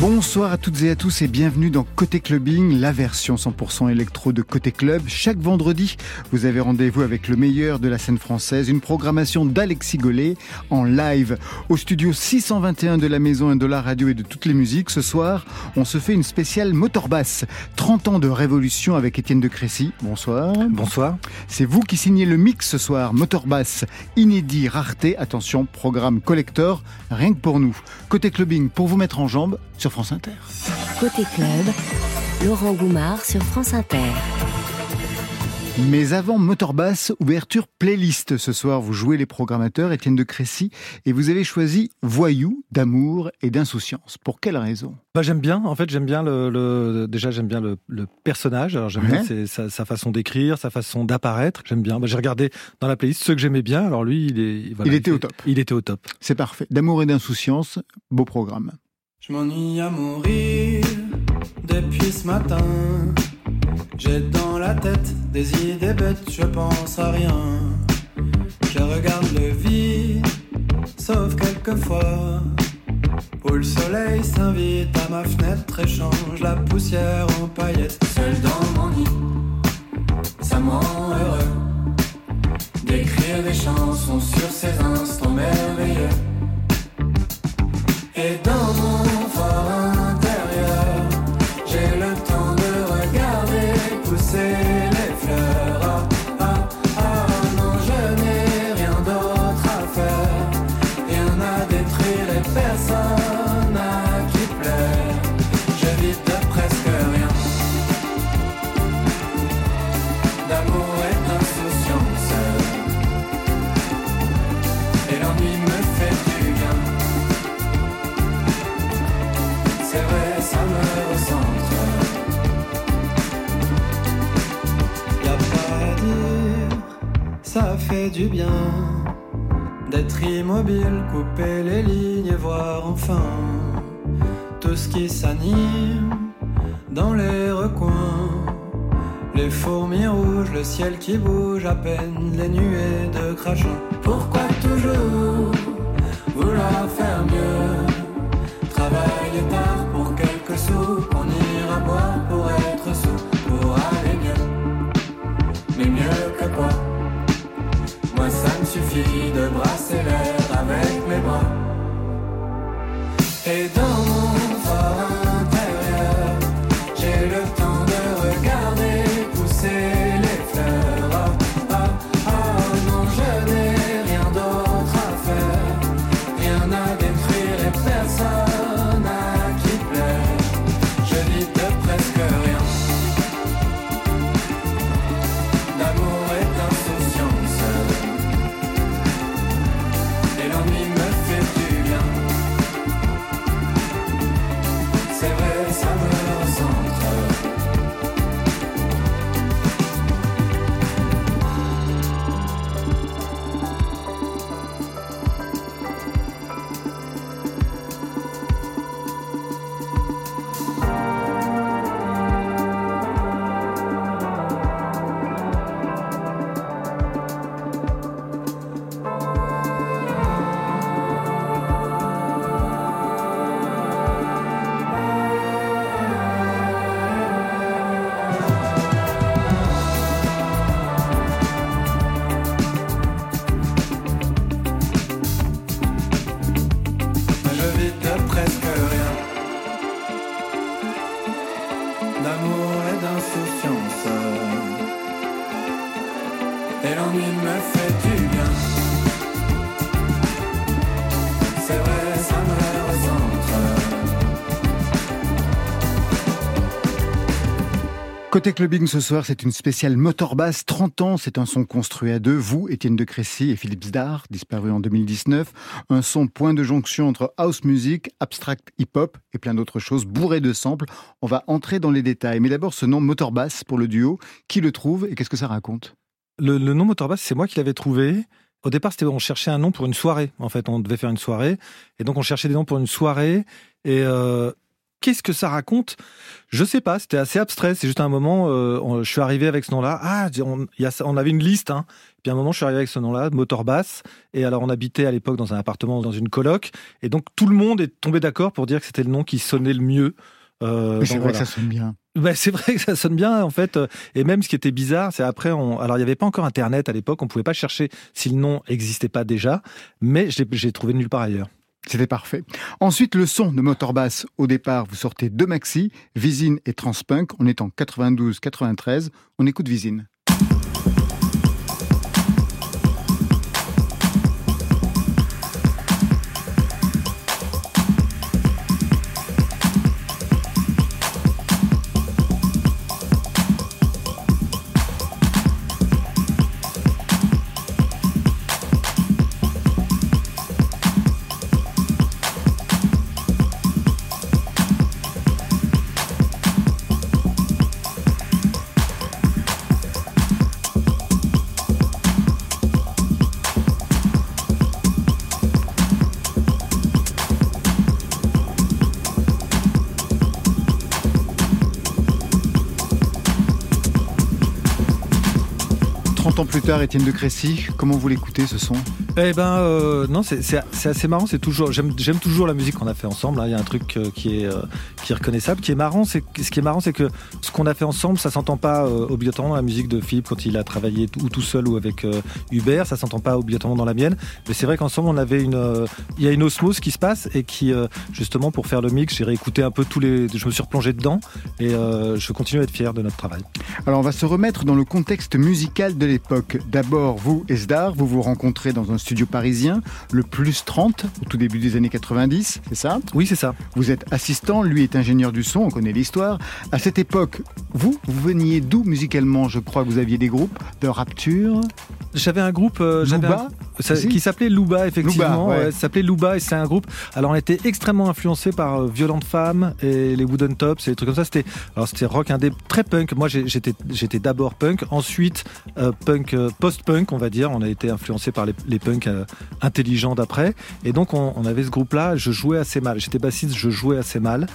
Bonsoir à toutes et à tous et bienvenue dans Côté Clubbing, la version 100% électro de Côté Club. Chaque vendredi, vous avez rendez-vous avec le meilleur de la scène française, une programmation d'Alexis Gollet en live au studio 621 de la Maison de la Radio et de toutes les musiques. Ce soir, on se fait une spéciale motorbasse. 30 ans de révolution avec Étienne de Crécy. Bonsoir. Bonsoir. C'est vous qui signez le mix ce soir, motorbasse, inédit, rareté. Attention, programme collector, rien que pour nous. Côté Clubbing, pour vous mettre en jambe sur France Inter. Côté club, Laurent Goumard sur France Inter. Mais avant Motorbass, ouverture playlist. Ce soir, vous jouez les programmateurs, Étienne de Crécy, et vous avez choisi Voyou, d'amour et d'insouciance. Pour quelle raison? Bah, J'aime bien, en fait, j'aime bien le, le déjà j'aime bien le, le, personnage. Alors j'aime Ouais. bien ses- sa, sa façon d'écrire, sa façon d'apparaître. J'aime bien. Bah, J'ai regardé dans la playlist ceux que j'aimais bien. Alors lui, il est, voilà, Il était fait- au top. Il était au top. C'est parfait. D'amour et d'insouciance, beau programme. Je m'ennuie à mourir depuis ce matin. J'ai dans la tête des idées bêtes, je pense à rien. Je regarde le vide, sauf quelquefois. Où le soleil s'invite à ma fenêtre et change la poussière en paillettes. Seul dans mon lit, ça me rend heureux. D'écrire des chansons sur ces instants merveilleux. Et dans fort du bien d'être immobile, couper les lignes et voir enfin tout ce qui s'anime dans les recoins. Les fourmis rouges, le ciel qui bouge à peine, les nuées de crachin. Côté clubbing ce soir, c'est une spéciale motorbass 30 ans. C'est un son construit à deux. Vous, Étienne de Crécy et Philippe Zdar, disparu en 2019. Un son point de jonction entre house music, abstract hip-hop et plein d'autres choses bourré de samples. On va entrer dans les détails. Mais d'abord, ce nom motorbass pour le duo. Qui le trouve et qu'est-ce que ça raconte? Le, le nom Motorbass, c'est moi qui l'avais trouvé. Au départ, c'était on cherchait un nom pour une soirée. En fait, on devait faire une soirée, et donc on cherchait des noms pour une soirée. Et euh, qu'est-ce que ça raconte? Je sais pas, c'était assez abstrait. C'est juste un moment, euh, je suis arrivé avec ce nom-là. Ah, on, y a, on avait une liste. Hein. Puis à un moment, je suis arrivé avec ce nom-là, Motor Bass. Et alors, on habitait à l'époque dans un appartement, dans une coloc. Et donc, tout le monde est tombé d'accord pour dire que c'était le nom qui sonnait le mieux. Euh, c'est vrai que ça sonne bien. Ouais, c'est vrai que ça sonne bien en fait. Et même ce qui était bizarre, c'est après, on... alors il n'y avait pas encore Internet à l'époque, on pouvait pas chercher si le nom n'existait pas déjà, mais j'ai trouvé nulle part ailleurs. C'était parfait. Ensuite, le son de Motorbass. Au départ, vous sortez deux maxi, Visine et Transpunk. On est en 92-93. On écoute Visine. Tard, Étienne de Crécy, comment vous l'écoutez ce son? Eh ben euh, non, c'est assez marrant. C'est toujours, j'aime toujours la musique qu'on a fait ensemble. Hein. Il y a un truc euh, qui est euh, qui est reconnaissable, qui est marrant. C'est ce qui est marrant, c'est que ce qu'on a fait ensemble, ça s'entend pas obligatoirement dans la musique de Philippe quand il a travaillé ou tout seul ou avec Hubert. Ça s'entend pas obligatoirement dans la mienne. Mais c'est vrai qu'ensemble, on avait une, il y a une osmose qui se passe et qui justement pour faire le mix, j'ai réécouté un peu tous les, je me suis replongé dedans et je continue à être fier de notre travail. Alors on va se remettre dans le contexte musical de l'époque. D'abord, vous, Esdar, vous vous rencontrez dans un studio parisien, le Plus 30, au tout début des années 90, c'est ça? Oui, c'est ça. Vous êtes assistant, lui est ingénieur du son, on connaît l'histoire. À cette époque, vous, vous veniez d'où musicalement Je crois que vous aviez des groupes de Rapture J'avais un groupe euh, qui s'appelait Louba, effectivement. ça s'appelait Louba et c'est un groupe. Alors, on était extrêmement influencé par euh, Violente Femme et les Wooden Tops et des trucs comme ça. C'était, alors c'était rock indé très punk. Moi, j'étais, j'étais d'abord punk, ensuite euh, punk, euh, post-punk, on va dire. On a été influencé par les, les punks intelligents d'après. Et donc, on, on avait ce groupe-là. Je jouais assez mal. J'étais bassiste, je jouais assez mal.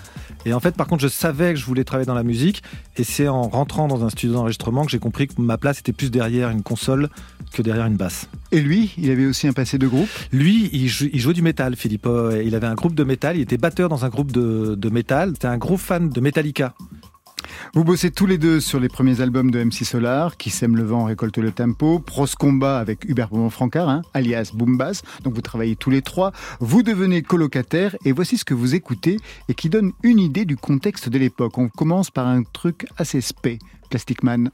Et en fait, par contre, je savais que je voulais travailler dans la musique. Et c'est en rentrant dans un studio d'enregistrement que j'ai compris que ma place était plus derrière une console que derrière une basse. Et lui, il avait aussi un passé de groupe? Lui, il, jouait du métal, Philippe. Euh, il avait un groupe de métal, il était batteur dans un groupe de, de métal. C'était un gros fan de Metallica. Vous bossez tous les deux sur les premiers albums de MC Solar, qui sème le vent, récolte le tempo, Pros Combat avec Hubert Beaumont-Francard, hein, alias Boombas. Donc vous travaillez tous les trois. Vous devenez colocataire et voici ce que vous écoutez et qui donne une idée du contexte de l'époque. On commence par un truc assez spé, Plastic Man.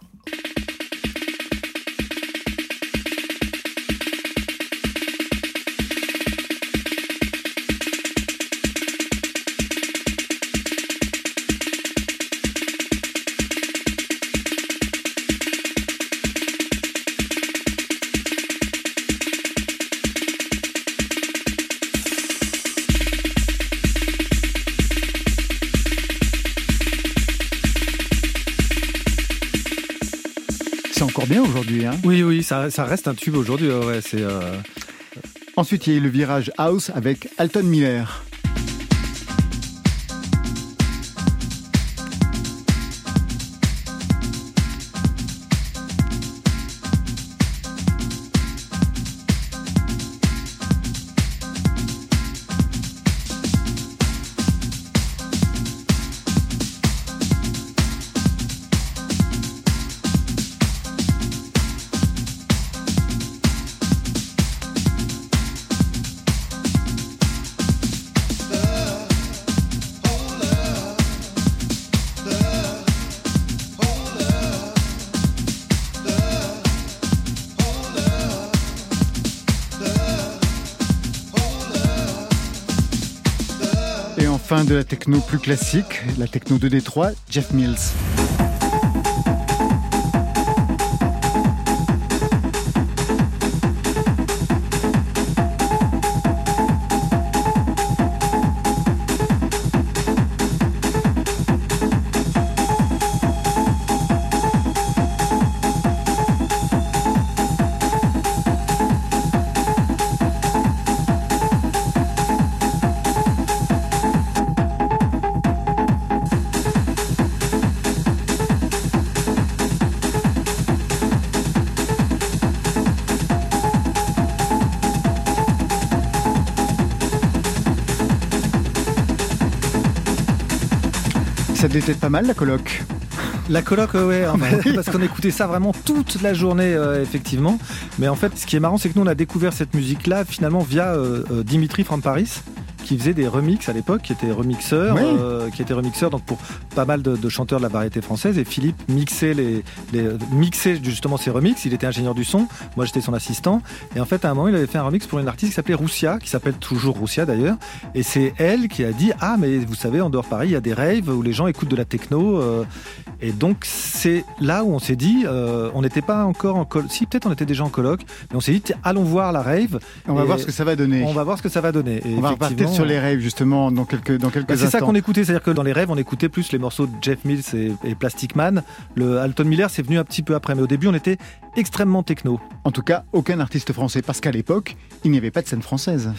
Ça, reste un tube aujourd'hui. Euh... Ensuite, il y a eu le virage house avec Alton Miller. La techno plus classique, la techno de Détroit, Jeff Mills. Ça était pas mal la coloc. La coloc, ouais, parce qu'on écoutait ça vraiment toute la journée, euh, effectivement. Mais en fait, ce qui est marrant, c'est que nous, on a découvert cette musique-là, finalement, via euh, euh, Dimitri from Paris qui faisait des remixes à l'époque, qui était remixeur, qui était remixeur donc pour pas mal de, chanteurs de la variété française. Et Philippe mixait les, mixait justement ses remixes. Il était ingénieur du son. Moi, j'étais son assistant. Et en fait, à un moment, il avait fait un remix pour une artiste qui s'appelait Roussia, qui s'appelle toujours Roussia d'ailleurs. Et c'est elle qui a dit ah mais vous savez, en dehors de Paris, il y a des raves où les gens écoutent de la techno. Et donc, c'est là où on s'est dit, euh, on n'était pas encore en colloque, si peut-être on était déjà en colloque, mais on s'est dit, allons voir la rave. On va voir ce que ça va donner. On va voir ce que ça va donner. on va repartir sur les raves justement dans quelques, dans quelques bah, C'est ça qu'on écoutait, c'est-à-dire que dans les rêves, on écoutait plus les morceaux de Jeff Mills et, Plastic Man. Le Alton Miller, c'est venu un petit peu après, mais au début, on était extrêmement techno. En tout cas, aucun artiste français, parce qu'à l'époque, il n'y avait pas de scène française.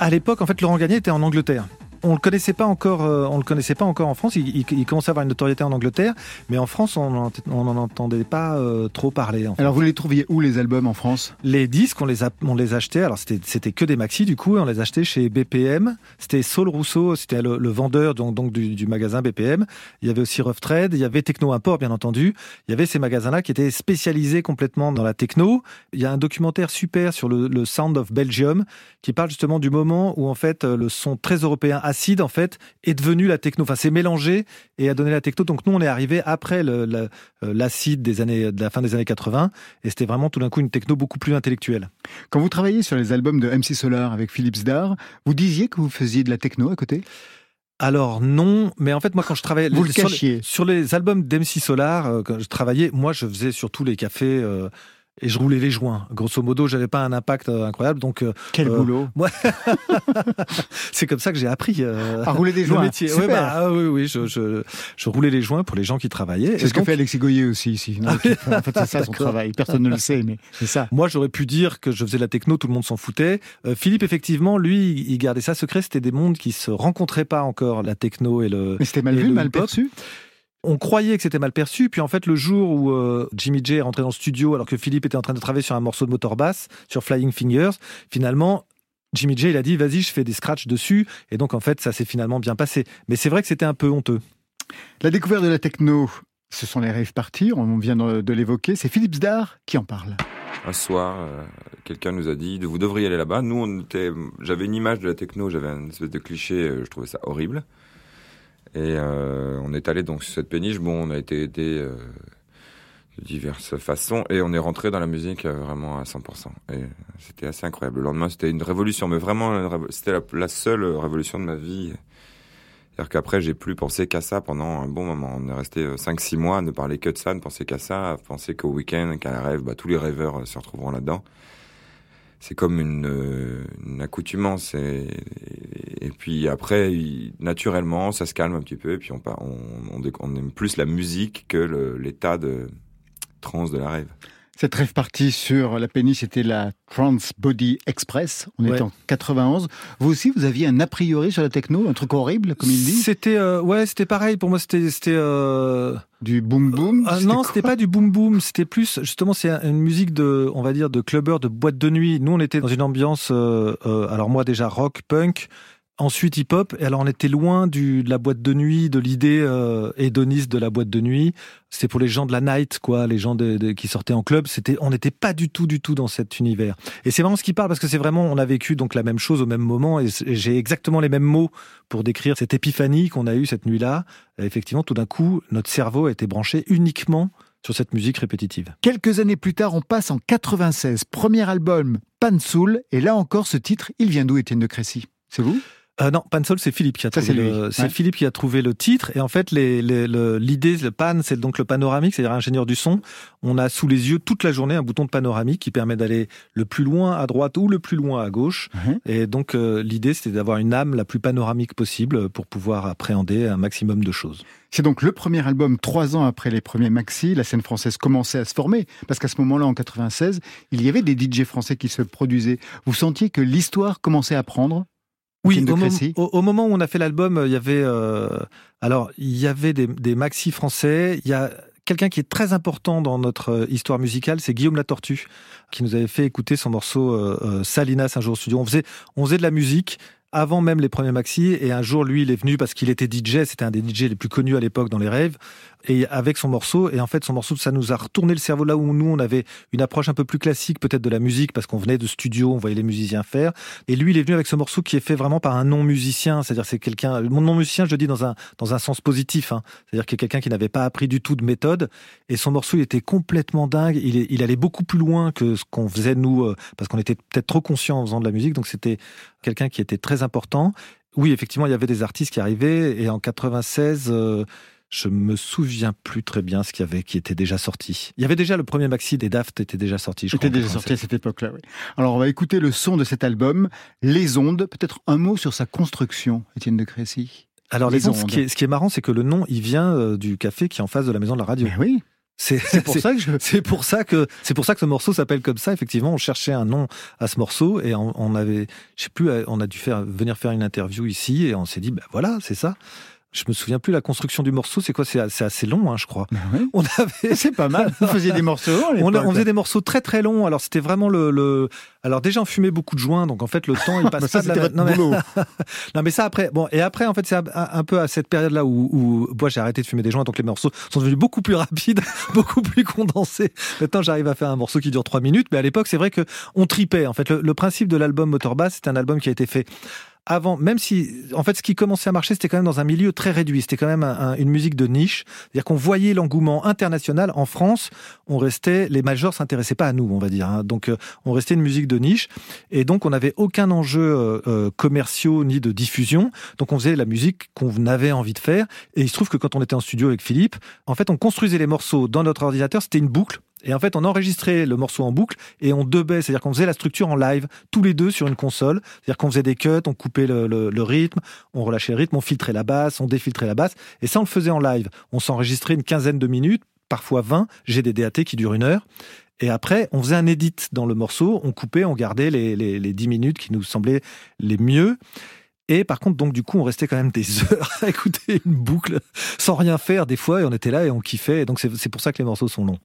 À l'époque, en fait, Laurent Gagné était en Angleterre on le connaissait pas encore, euh, on le connaissait pas encore en France. Il, commençait à avoir une notoriété en Angleterre, mais en France, on n'en entendait pas euh, trop parler. Alors vous les trouviez où les albums en France? Les disques, on les on les achetait. Alors c'était que des maxi du coup, on les achetait chez BPM. C'était Saul Rousseau, c'était le, vendeur donc, donc du, magasin BPM. Il y avait aussi Rough Trade, il y avait Techno Import bien entendu. Il y avait ces magasins-là qui étaient spécialisés complètement dans la techno. Il y a un documentaire super sur le, le Sound of Belgium qui parle justement du moment où en fait le son très européen acide en fait est devenu la techno. Enfin, c'est mélangé et a donné la techno. Donc nous, on est arrivé après euh, l'acide des années, de la fin des années 80 et c'était vraiment tout d'un coup une techno beaucoup plus intellectuelle. Quand vous travaillez sur les albums de MC Solar avec Philippe Zdar, vous disiez que vous faisiez de la techno à côté? Alors non, mais en fait moi quand je travaillais vous le sur, les, sur, les albums d'MC Solar, euh, quand je travaillais, moi je faisais surtout les cafés euh, et je roulais les joints. Grosso modo, j'avais pas un impact euh, incroyable. Donc euh, quel euh, boulot C'est comme ça que j'ai appris à rouler des joints. Métier. bah, ah oui, oui, je, je, je, roulais les joints pour les gens qui travaillaient. C'est ce que fait Alexis Goyer aussi ici. en fait, c'est ça son travail. Personne ne le sait, mais c'est ça. Moi, j'aurais pu dire que je faisais de la techno, tout le monde s'en foutait. Philippe, effectivement, lui, il gardait ça secret. C'était des mondes qui se rencontraient pas encore, la techno et le. Mais c'était mal vu, mal perçu on croyait que c'était mal perçu, puis en fait le jour où euh, Jimmy J est rentré dans le studio alors que Philippe était en train de travailler sur un morceau de motor basse, sur Flying Fingers, finalement Jimmy J il a dit vas-y je fais des scratchs dessus, et donc en fait ça s'est finalement bien passé. Mais c'est vrai que c'était un peu honteux. La découverte de la techno, ce sont les rêves partis, on vient de l'évoquer, c'est Philippe Zdar qui en parle. Un soir, euh, quelqu'un nous a dit vous devriez aller là-bas. Nous, on était, j'avais une image de la techno, j'avais une espèce de cliché, euh, je trouvais ça horrible. Et euh, on est allé donc sur cette péniche. Bon, on a été aidé euh, de diverses façons et on est rentré dans la musique euh, vraiment à 100%. Et c'était assez incroyable. Le lendemain, c'était une révolution, mais vraiment, c'était la, seule révolution de ma vie. C'est-à-dire qu'après, j'ai plus pensé qu'à ça pendant un bon moment. On est resté 5-6 mois à ne parler que de ça, ne penser qu'à ça, à penser qu'au week-end, qu'à la rêve, bah, tous les rêveurs se retrouveront là-dedans c'est comme une, une accoutumance. Et, et, puis après, naturellement, ça se calme un petit peu. Et puis on, on, on, aime plus la musique que l'état de trance de la rêve. Cette rêve partie sur la péniche, c'était la Trans Body Express. On est en 91. Vous aussi, vous aviez un a priori sur la techno, un truc horrible, comme il dit? C'était, euh, ouais, c'était pareil. Pour moi, c'était, c'était euh... du boom boom? Euh, non, c'était pas du boom boom. C'était plus, justement, c'est une musique de, on va dire, de clubbers, de boîte de nuit. Nous, on était dans une ambiance, euh, alors moi déjà rock, punk. Ensuite hip-hop, et alors on était loin du, de la boîte de nuit, de l'idée euh, hédoniste de la boîte de nuit. C'était pour les gens de la night, quoi, les gens de, qui sortaient en club. C'était, on n'était pas du tout, du tout dans cet univers. Et c'est vraiment ce qui parle parce que c'est vraiment, on a vécu donc la même chose au même moment, et j'ai exactement les mêmes mots pour décrire cette épiphanie qu'on a eue cette nuit-là. Effectivement, tout d'un coup, notre cerveau a été branché uniquement sur cette musique répétitive. Quelques années plus tard, on passe en 96, premier album, Pan Soul, et là encore, ce titre, il vient d'où, Étienne de Crécy? C'est vous? Euh, non, Pansol, c'est Philippe qui a trouvé. le... C'est Philippe qui a trouvé le titre. Et en fait, l'idée, les, le, pan, c'est donc le panoramique, c'est-à-dire ingénieur du son. On a sous les yeux toute la journée un bouton de panoramique qui permet d'aller le plus loin à droite ou le plus loin à gauche. Mhm. Et donc, euh, l'idée, c'était d'avoir une âme la plus panoramique possible pour pouvoir appréhender un maximum de choses. C'est donc le premier album trois ans après les premiers maxi. La scène française commençait à se former parce qu'à ce moment-là, en 96, il y avait des DJ français qui se produisaient. Vous sentiez que l'histoire commençait à prendre oui, au, moment où on a fait l'album, il y avait euh, alors il y avait des, maxi français. Il y a quelqu'un qui est très important dans notre euh, histoire musicale, c'est Guillaume Latortue, qui nous avait fait écouter son morceau euh, Salinas un jour au studio. On faisait on faisait de la musique avant même les premiers maxi. Et un jour, lui, il est venu parce qu'il était DJ. C'était un des DJ les plus connus à l'époque dans les rêves. Et avec son morceau, et en fait, son morceau, ça nous a retourné le cerveau là où nous, on avait une approche un peu plus classique, peut-être de la musique, parce qu'on venait de studio, on voyait les musiciens faire. Et lui, il est venu avec ce morceau qui est fait vraiment par un non-musicien. C'est-à-dire, c'est quelqu'un, mon non-musicien, je le dis dans un, dans un sens positif. Hein. C'est-à-dire que quelqu'un qui n'avait pas appris du tout de méthode. Et son morceau, il était complètement dingue. Il, il allait beaucoup plus loin que ce qu'on faisait nous, euh, parce qu'on était peut-être trop conscients en faisant de la musique. Donc, c'était quelqu'un qui était très important. Oui, effectivement, il y avait des artistes qui arrivaient. Et en 96, euh, je me souviens plus très bien ce qu'il y avait qui était déjà sorti. Il y avait déjà le premier maxi des Daft était déjà sorti. Je était déjà sorti à cette époque-là. Oui. Alors on va écouter le son de cet album, Les Ondes. Peut-être un mot sur sa construction, Étienne de Crécy. Alors les, ondes, Ce, qui est, ce qui est marrant, c'est que le nom, il vient euh, du café qui est en face de la maison de la radio. Mais oui. C'est pour ça que c'est pour ça que c'est pour ça que ce morceau s'appelle comme ça. Effectivement, on cherchait un nom à ce morceau et on, avait, je sais plus, on a dû faire venir faire une interview ici et on s'est dit, ben voilà, c'est ça. Je me souviens plus la construction du morceau. C'est quoi? C'est assez long, hein, je crois. Ben on avait. C'est pas mal. Vous faisiez des morceaux. On, on, faisait des morceaux très très longs. Alors c'était vraiment le, le, Alors déjà on fumait beaucoup de joints, donc en fait le temps il passe pas de la. Non mais... non mais ça après. Bon et après en fait c'est un, peu à cette période-là où, où moi j'ai arrêté de fumer des joints, donc les morceaux sont devenus beaucoup plus rapides, beaucoup plus condensés. Maintenant j'arrive à faire un morceau qui dure trois minutes, mais à l'époque c'est vrai que on tripait. En fait le, le principe de l'album Motorbass, c'est un album qui a été fait avant, même si, en fait, ce qui commençait à marcher, c'était quand même dans un milieu très réduit. C'était quand même une musique de niche. C'est-à-dire qu'on voyait l'engouement international. En France, on restait, les majors s'intéressaient pas à nous, on va dire. Hein. Donc, euh, on restait une musique de niche. Et donc, on n'avait aucun enjeu euh, euh, commerciaux ni de diffusion. Donc, on faisait la musique qu'on avait envie de faire. Et il se trouve que quand on était en studio avec Philippe, en fait, on construisait les morceaux dans notre ordinateur. C'était une boucle. Et en fait, on enregistrait le morceau en boucle et on debait, c'est-à-dire qu'on faisait la structure en live, tous les deux sur une console. C'est-à-dire qu'on faisait des cuts, on coupait le, rythme, on relâchait le rythme, on filtrait la basse, on défiltrait la basse. Et ça, on le faisait en live. On s'enregistrait une quinzaine de minutes, parfois 20. J'ai des DAT qui durent une heure. Et après, on faisait un edit dans le morceau, on coupait, on gardait les, les, les 10 minutes qui nous semblaient les mieux. Et par contre, donc du coup, on restait quand même des heures à écouter une boucle sans rien faire des fois, et on était là et on kiffait. Et donc c'est pour ça que les morceaux sont longs.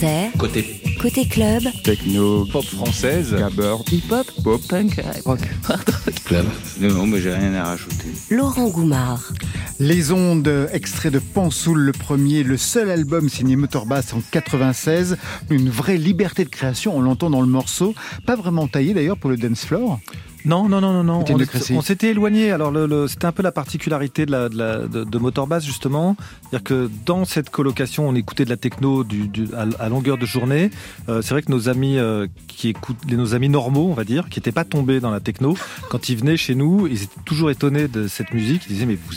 Inter. Côté. Côté club. Techno. Pop française. Gabber. Hip-hop. Pop. Punk. Rock. club. Non, non, mais j'ai rien à rajouter. Laurent Goumard. Les ondes, extrait de Pansoul, le premier, le seul album signé Motorbass en 96. Une vraie liberté de création, on l'entend dans le morceau. Pas vraiment taillé d'ailleurs pour le dance floor. Non, non, non, non, non. On, s'était éloigné. Alors, le, c'était un peu la particularité de, la, de, de, Motorbass, justement. C'est-à-dire que dans cette colocation, on écoutait de la techno du, du à, longueur de journée. Euh, c'est vrai que nos amis euh, qui écoutent, nos amis normaux, on va dire, qui n'étaient pas tombés dans la techno, quand ils venaient chez nous, ils étaient toujours étonnés de cette musique. Ils disaient, mais vous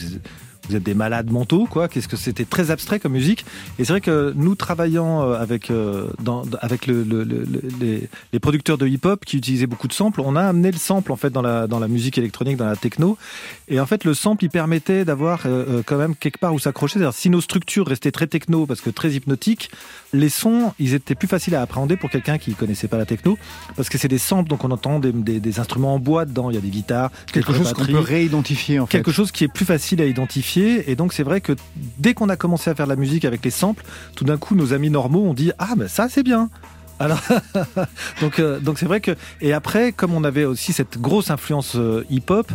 vous êtes des malades mentaux, quoi. Qu'est-ce que c'était très abstrait comme musique. Et c'est vrai que nous travaillant euh, avec euh, dans, avec le, le, les, les, producteurs de hip-hop qui utilisaient beaucoup de samples, on a amené le sample en fait dans la dans la musique électronique, dans la techno. Et en fait, le sample, il permettait d'avoir euh, quand même quelque part où s'accrocher. C'est-à-dire si nos structures restaient très techno parce que très hypnotiques, les sons, ils étaient plus faciles à appréhender pour quelqu'un qui connaissait pas la techno parce que c'est des samples, donc on entend des, des, des, instruments en bois dedans. Il y a des guitares, quelque chose qu'on peut réidentifier en fait. Quelque chose qui est plus facile à identifier et donc c'est vrai que dès qu'on a commencé à faire de la musique avec les samples, tout d'un coup nos amis normaux ont dit ah ben ça c'est bien. Alors donc euh, donc c'est vrai que et après comme on avait aussi cette grosse influence euh, hip-hop,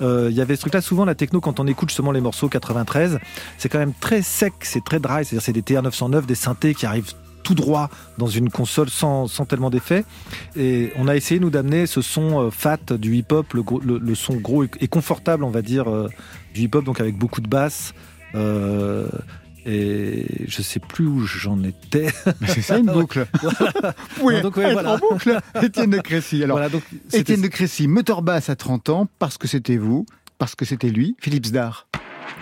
euh, il y avait ce truc-là souvent la techno quand on écoute justement les morceaux 93, c'est quand même très sec, c'est très dry, c'est-à-dire c'est des TR909, des synthés qui arrivent tout droit dans une console sans, tellement d'effets. Et on a essayé, nous, d'amener ce son fat du hip-hop, le, son gros et, confortable, on va dire, du hip-hop, donc avec beaucoup de basses. Euh, et je sais plus où j'en étais. C'est ça une boucle. Oui, donc, en boucle. Étienne de Crécy. Alors, Étienne de Crécy, moteur basse à 30 ans, parce que c'était vous, parce que c'était lui, Philippe Zdar.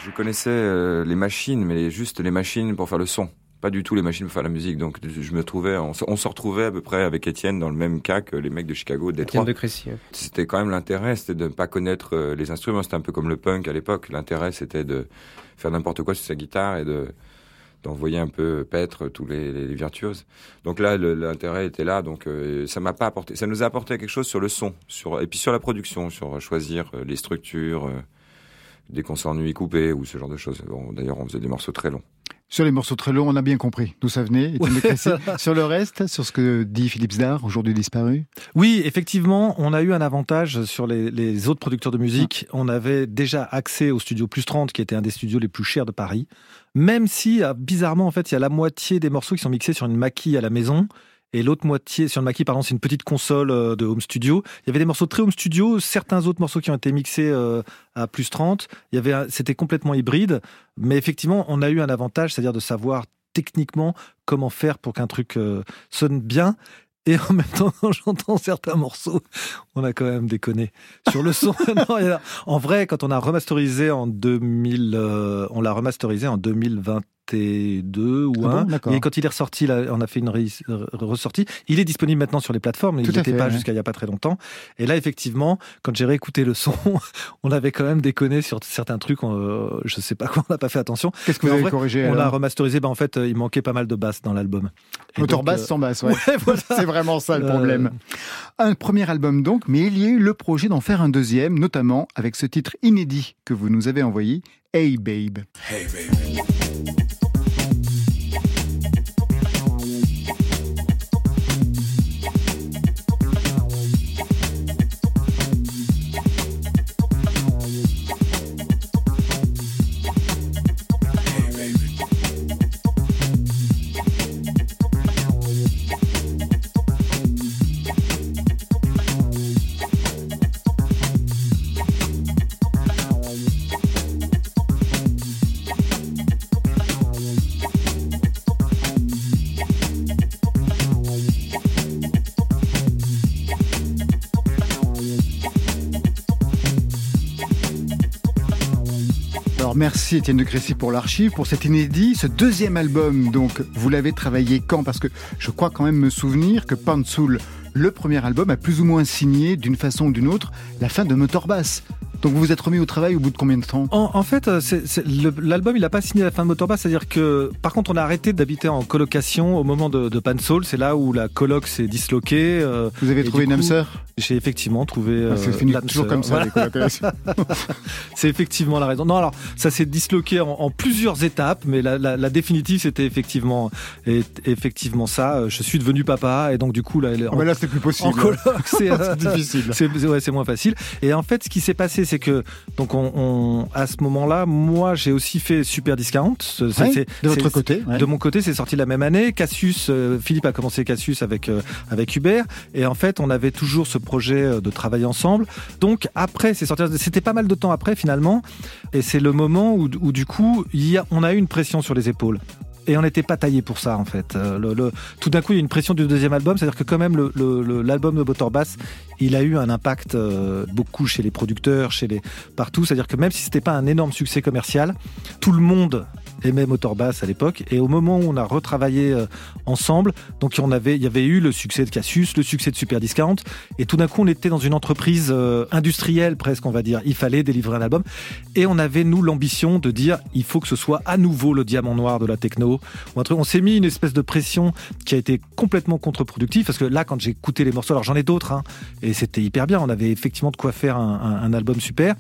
Je connaissais euh, les machines, mais juste les machines pour faire le son pas du tout les machines pour faire la musique. Donc je me trouvais, on, se retrouvait à peu près avec Étienne dans le même cas que les mecs de Chicago, de de Crécy. C'était quand même l'intérêt, c'était de ne pas connaître euh, les instruments. C'était un peu comme le punk à l'époque. L'intérêt, c'était de faire n'importe quoi sur sa guitare et de d'envoyer un peu paître tous les, les, virtuoses. Donc là, l'intérêt était là. Donc euh, ça m'a pas apporté, ça nous a apporté quelque chose sur le son, sur et puis sur la production, sur choisir euh, les structures, dès qu'on s'ennuie couper ou ce genre de choses. Bon, D'ailleurs, on faisait des morceaux très longs. Sur les morceaux très longs, on a bien compris d'où ça venait. sur le reste, sur ce que dit Philippe Zdar, aujourd'hui disparu Oui, effectivement, on a eu un avantage sur les, autres producteurs de musique. On avait déjà accès au studio Plus 30, qui était un des studios les plus chers de Paris. Même si, ah, bizarrement, en fait, il y a la moitié des morceaux qui sont mixés sur une maquille à la maison et l'autre moitié sur le maquis pardon c'est une petite console euh, de home studio. Il y avait des morceaux très home studio certains autres morceaux qui ont été mixés euh, à plus 30 il y avait c'était complètement hybride. Mais effectivement on a eu un avantage c'est-à-dire de savoir techniquement comment faire pour qu'un truc euh, sonne bien. Et en même temps, j'entends certains morceaux, on a quand même déconné sur le son. en vrai, quand on a remasterisé en 2000, on l'a remasterisé en 2020 deux ou ah un. et quand il est ressorti, là, on a fait une ressortie. Il est disponible maintenant sur les plateformes. il n'était pas jusqu'à il n'y a pas très longtemps. Et là, effectivement, quand j'ai réécouté le son, on avait quand même déconné sur certains trucs. Euh, je sais pas quoi, on n'a pas fait attention. Qu'est-ce que vous avez corrigé On l'a remasterisé. Ben, en fait, il manquait pas mal de basses dans l'album. Moteur basse euh, sans basse, ouais. C'est vraiment ça le problème. Euh. Un premier album donc, mais il y a eu le projet d'en faire un deuxième, notamment avec ce titre inédit que vous nous avez envoyé, Hey Babe. Hey Babe. Thank you. Merci Étienne de Crécy pour l'archive, pour cet inédit. Ce deuxième album, donc, vous l'avez travaillé quand? Parce que je crois quand même me souvenir que Pansoul, le premier album, a plus ou moins signé d'une façon ou d'une autre la fin de Motor Bass. Donc vous vous êtes remis au travail au bout de combien de temps? En, fait, euh, l'album il n'a pas signé à la fin de Motorbass, c'est-à-dire que par contre on a arrêté d'habiter en colocation au moment de, de Pansoul, c'est là où la coloc s'est disloquée. Euh, vous avez trouvé une âme sœur? J'ai effectivement trouvé. Ah, c'est fini toujours comme ça les colocations. c'est effectivement la raison. Non alors ça s'est disloqué en, plusieurs étapes, mais la, la, la définitive c'était effectivement effectivement ça. Je suis devenu papa et donc du coup là. Ah, mais là c'est plus possible. En coloc c'est difficile. C'est ouais, moins facile. Et en fait ce qui s'est passé c'est que donc on, à ce moment-là, moi j'ai aussi fait Super Discount. de votre côté. De mon côté, c'est sorti la même année. Cassius, euh, Philippe a commencé Cassius avec euh, avec Hubert, et en fait on avait toujours ce projet euh, de travailler ensemble. Donc après, c'est sorti. C'était pas mal de temps après finalement, et c'est le moment où, où du coup, il y a, on a eu une pression sur les épaules et on n'était pas taillé pour ça en fait. Le, tout d'un coup, il y a une pression du deuxième album, c'est-à-dire que quand même l'album de Motorbass, il a eu un impact euh, beaucoup chez les producteurs, chez les partout. C'est-à-dire que même si c'était pas un énorme succès commercial, tout le monde aimait Motorbass à l'époque. Et au moment où on a retravaillé euh, ensemble, donc on avait, il y avait eu le succès de Cassius, le succès de Super Discount, et tout d'un coup on était dans une entreprise euh, industrielle presque, on va dire. Il fallait délivrer un album, et on avait nous l'ambition de dire il faut que ce soit à nouveau le diamant noir de la techno. On s'est mis une espèce de pression qui a été complètement contre-productive parce que là quand j'ai écouté les morceaux, alors j'en ai d'autres, hein, et c'était hyper bien. On avait effectivement de quoi faire un, album super.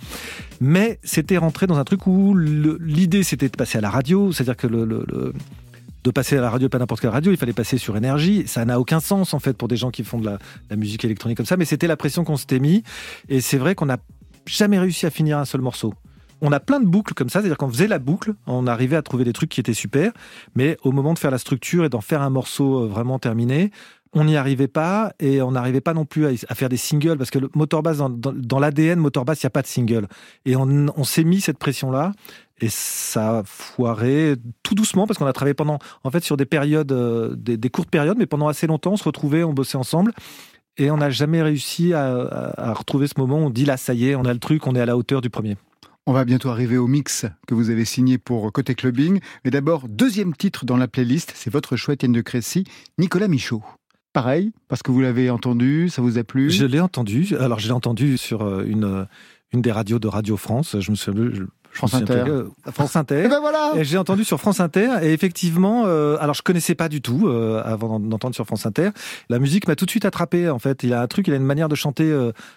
Mais c'était rentré dans un truc où l'idée c'était de passer à la radio, c'est-à-dire que de passer à la radio, pas n'importe quelle radio, il fallait passer sur énergie. Ça n'a aucun sens en fait pour des gens qui font de la, musique électronique comme ça, mais c'était la pression qu'on s'était mis. Et c'est vrai qu'on n'a jamais réussi à finir un seul morceau. On a plein de boucles comme ça, c'est-à-dire qu'on faisait la boucle, on arrivait à trouver des trucs qui étaient super, mais au moment de faire la structure et d'en faire un morceau euh, vraiment terminé, on n'y arrivait pas et on n'arrivait pas non plus à, faire des singles parce que le Motorbass dans, dans, l'ADN il n'y a pas de single et on, s'est mis cette pression là et ça a foiré tout doucement parce qu'on a travaillé pendant en fait sur des périodes euh, des, courtes périodes mais pendant assez longtemps on se retrouvait on bossait ensemble et on n'a jamais réussi à, retrouver ce moment où on dit là ça y est on a le truc on est à la hauteur du premier on va bientôt arriver au mix que vous avez signé pour Côté Clubbing. Mais d'abord, deuxième titre dans la playlist, c'est votre choix, Étienne de Crécy, Nicolas Michaud. Pareil, parce que vous l'avez entendu, ça vous a plu? Je l'ai entendu. Alors, je l'ai entendu sur euh, une, euh, une des radios de Radio France. Je me souviens. Je, France Inter. France Inter. et ben voilà. Et j'ai entendu sur France Inter. Et effectivement, euh, alors je connaissais pas du tout avant d'entendre sur France Inter. La musique m'a tout de suite attrapé. En fait, il a un truc, il a une manière de chanter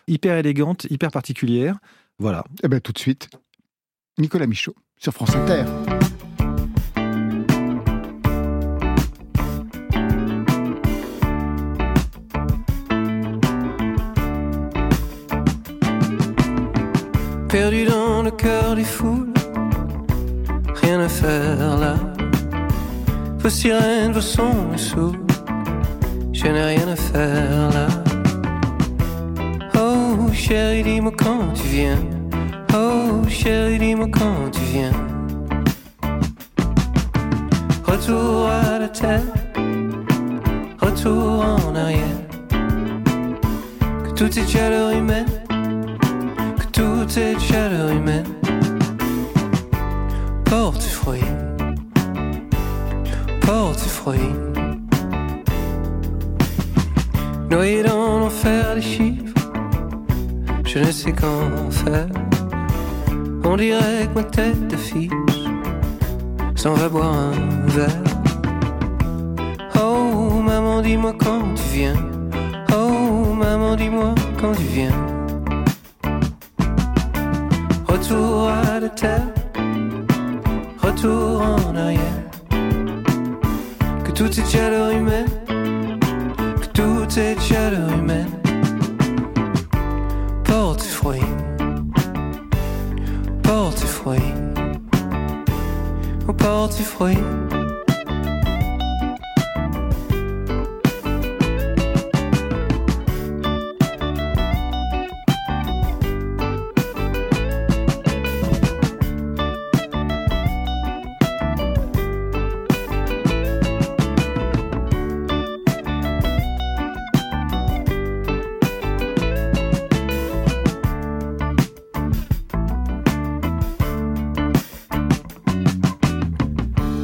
hyper élégante, hyper particulière. Voilà. Et ben tout de suite, Nicolas Michaud sur France Inter. Perdu dans le cœur des foules. Rien à faire là. Vos sirènes, vos sons me saoulent. Je n'ai rien à faire là. Oh chérie, dis-moi quand tu viens. Oh chérie, dis-moi quand tu viens. Retour à la terre, retour en arrière. Que tout est chaleur humaine cette chaleur humaine porte fruit, porte fruit. Noyé dans l'enfer des chiffres, je ne sais qu'en faire. On dirait que ma tête d'affiche s'en va boire un verre. Oh maman, dis-moi quand tu viens. Oh maman, dis-moi quand tu viens. Retour à la terre, retour en arrière. Que tout est chaleur humaine, que tout est chaleur humaine. Porte fruit, porte fruit, porte fruit.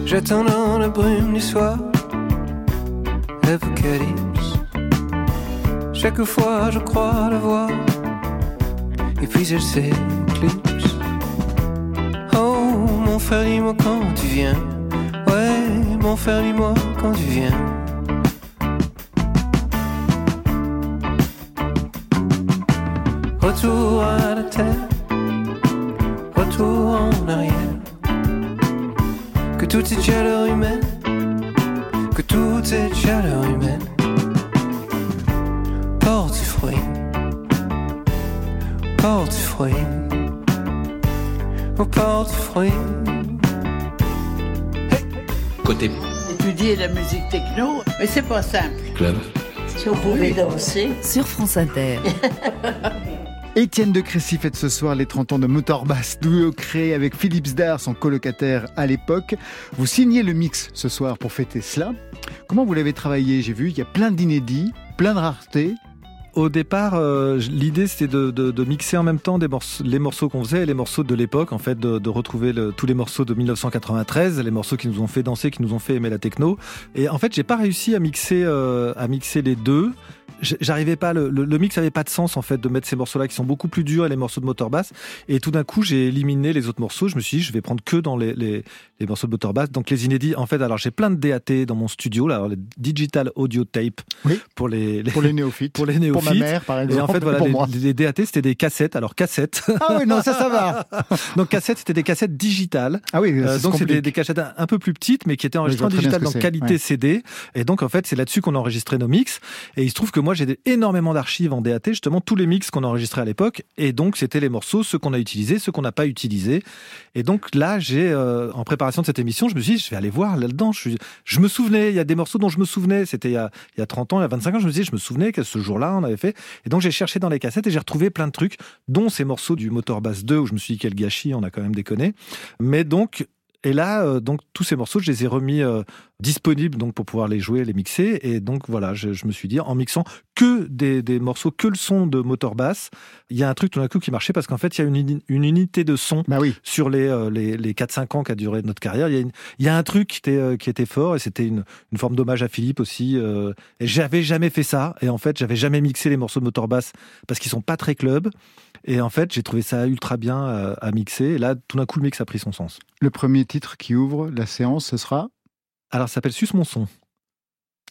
J'attends dans la brume du soir l'apocalypse. Chaque fois je crois la voir et puis elle s'éclipse. Oh, mon frère, dis-moi quand tu viens. Ouais, mon frère, dis-moi quand tu viens. Retour à la terre, retour en arrière. Que toute cette chaleur humaine, que toute cette chaleur humaine porte fruit, porte fruit, porte fruit. Côté étudier la musique techno, mais c'est pas simple. club. Si on pouvait danser. Sur France Inter. Étienne de Crécy fête ce soir les 30 ans de Motorbass, duo créé avec Philippe Zdar, son colocataire à l'époque. Vous signez le mix ce soir pour fêter cela. Comment vous l'avez travaillé? J'ai vu, il y a plein d'inédits, plein de raretés. Au départ, euh, l'idée c'était de, mixer en même temps les morceaux qu'on faisait et les morceaux de l'époque, en fait, de, retrouver tous les morceaux de 1993, les morceaux qui nous ont fait danser, qui nous ont fait aimer la techno. Et en fait, j'ai pas réussi à mixer, euh, à mixer les deux. J'arrivais pas, le, le- le mix avait pas de sens en fait de mettre ces morceaux-là qui sont beaucoup plus durs et les morceaux de motor bass. Et tout d'un coup, j'ai éliminé les autres morceaux. Je me suis dit, je vais prendre que dans les, les, les morceaux de motor bass. Donc les inédits, en fait, alors j'ai plein de DAT dans mon studio, là, alors, les digital audio tape Oui. pour les, les- Pour les néophytes. pour les Pour ma néophytes. mère, par exemple. Et en fait, voilà, les, DAT, c'était des cassettes. Alors, cassettes. Ah oui, non, ça, ça va. donc, cassettes, c'était des cassettes digitales. Ah oui, Euh, donc, c'est des, cassettes un, un peu plus petites, mais qui étaient enregistrées en digital, donc qualité ouais. CD. Et donc, en fait, c'est là-dessus qu'on a enregistré nos mix. Et il se trouve que moi, j'ai des- énormément d'archives en DAT, justement, tous les mix qu'on a enregistrés à l'époque. Et donc, c'était les morceaux, ceux qu'on a utilisés, ceux qu'on n'a pas utilisés. Et donc, là, j'ai, euh, en préparation de cette émission, je me suis dit, je vais aller voir là-dedans. Je, me souvenais, il y a des morceaux dont je me souvenais. C'était il y a, il y a 30 ans, il y a 25 ans. Je me suis je me souvenais que ce jour-là, on avait fait. Et donc, j'ai cherché dans les cassettes et j'ai retrouvé plein de trucs, dont ces morceaux du Motor Bass 2, où je me suis dit, quel gâchis, on a quand même déconné. Mais donc, et là, euh, donc tous ces morceaux, je les ai remis euh, disponibles donc pour pouvoir les jouer, les mixer. Et donc voilà, je, je me suis dit en mixant que des, des morceaux, que le son de motor bass, il y a un truc tout d'un coup qui marchait parce qu'en fait, il y a une, une unité de son Bah oui. sur les, euh, les, les 4-5 ans qu'a duré notre carrière. Il y a, une- il y a un truc qui était, euh, qui était fort et c'était une, une forme d'hommage à Philippe aussi. euh, et j'avais jamais fait ça. Et en fait, j'avais jamais mixé les morceaux de motor bass parce qu'ils sont pas très club. Et en fait, j'ai trouvé ça ultra bien euh, à mixer. Et là, tout d'un coup, le mix a pris son sens. Le premier titre qui ouvre la séance, ce sera. Alors, ça s'appelle Sus mon son.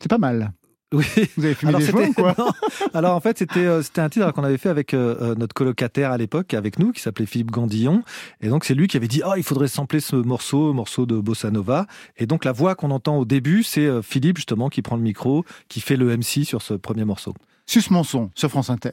C'est pas mal. Oui. Vous avez fumé Alors, des quoi non. Alors en fait c'était euh, c'était un titre qu'on avait fait avec euh, euh, notre colocataire à l'époque avec nous qui s'appelait Philippe Gandillon et donc c'est lui qui avait dit oh il faudrait sampler ce morceau morceau de bossa nova et donc la voix qu'on entend au début c'est euh, Philippe justement qui prend le micro qui fait le MC sur ce premier morceau. Suce mon son sur France Inter.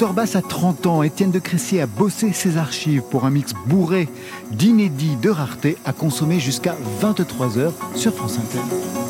Motorbass à 30 ans, Étienne de Cressier a bossé ses archives pour un mix bourré d'inédits, de raretés à consommer jusqu'à 23h sur France Inter.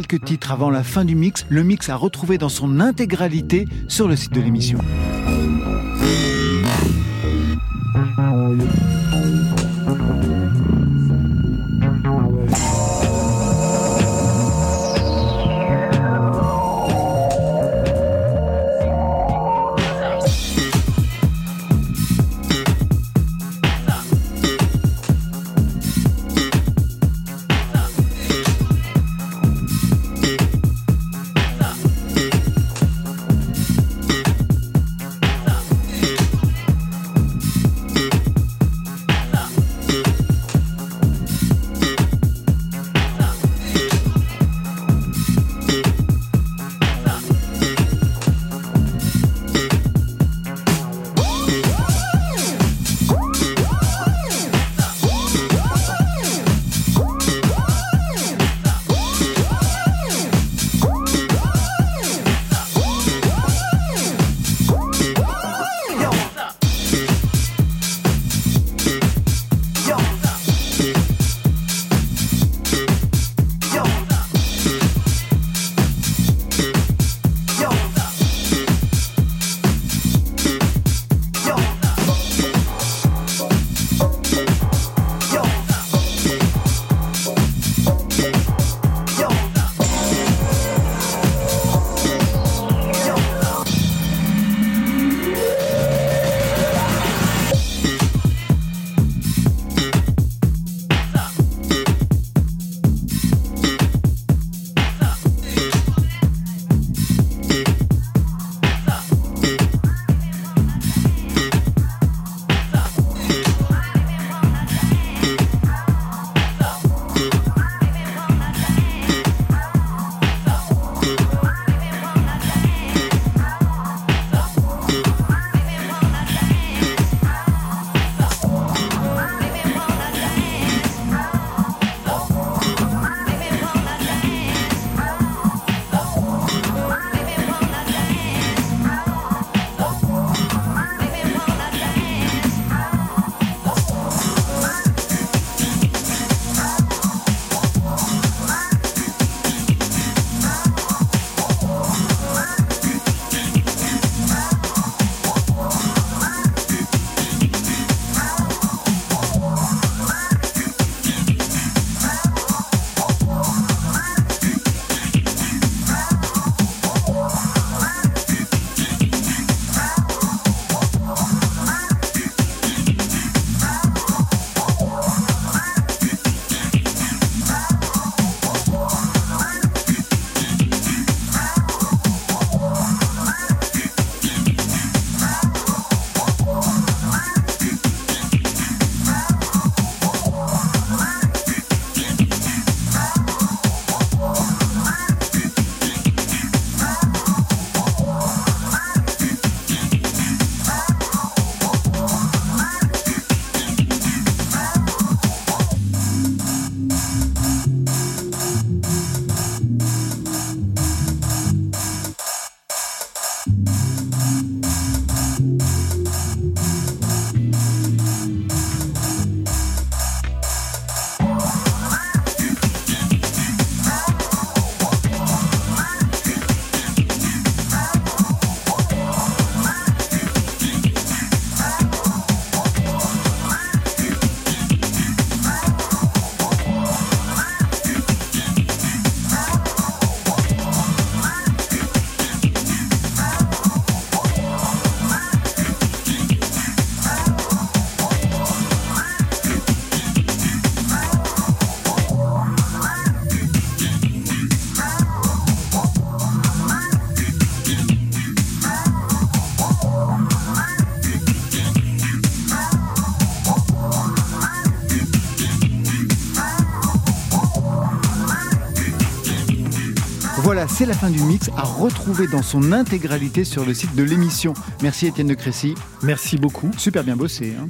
Quelques titres avant la fin du mix. Le mix à retrouver dans son intégralité sur le site de l'émission. La fin du mix à retrouver dans son intégralité sur le site de l'émission. Merci Étienne de Crécy. Merci beaucoup. Super bien bossé. Hein.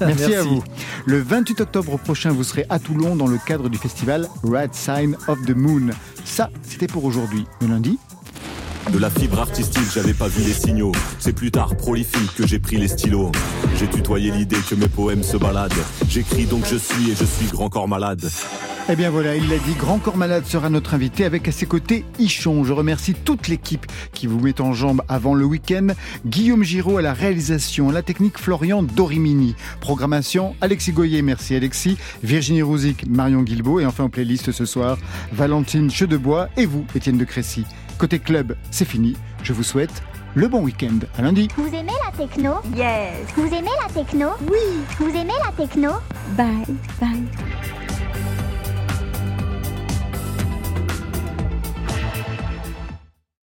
Merci, à vous. Le 28 octobre prochain, vous serez à Toulon dans le cadre du festival Red Sign of the Moon. Ça, c'était pour aujourd'hui. Le lundi, de la fibre artistique, j'avais pas vu les signaux. C'est plus tard, prolifique, que j'ai pris les stylos. J'ai tutoyé l'idée que mes poèmes se baladent. J'écris donc je suis et je suis grand corps malade. Eh bien voilà, il l'a dit, Grand Corps Malade sera notre invité avec à ses côtés Ichon. Je remercie toute l'équipe qui vous met en jambe avant le week-end. Guillaume Giraud à la réalisation, la technique Florian Dorimini. Programmation Alexis Goyer, merci Alexis. Virginie Rouzic, Marion Guilbault et enfin en playlist ce soir, Valentine Chedebois et vous, Étienne de Crécy. Côté club, c'est fini. Je vous souhaite le bon week-end. À lundi. Vous aimez la techno? Yes. Vous aimez la techno? Oui. Vous aimez la techno? Bye, bye.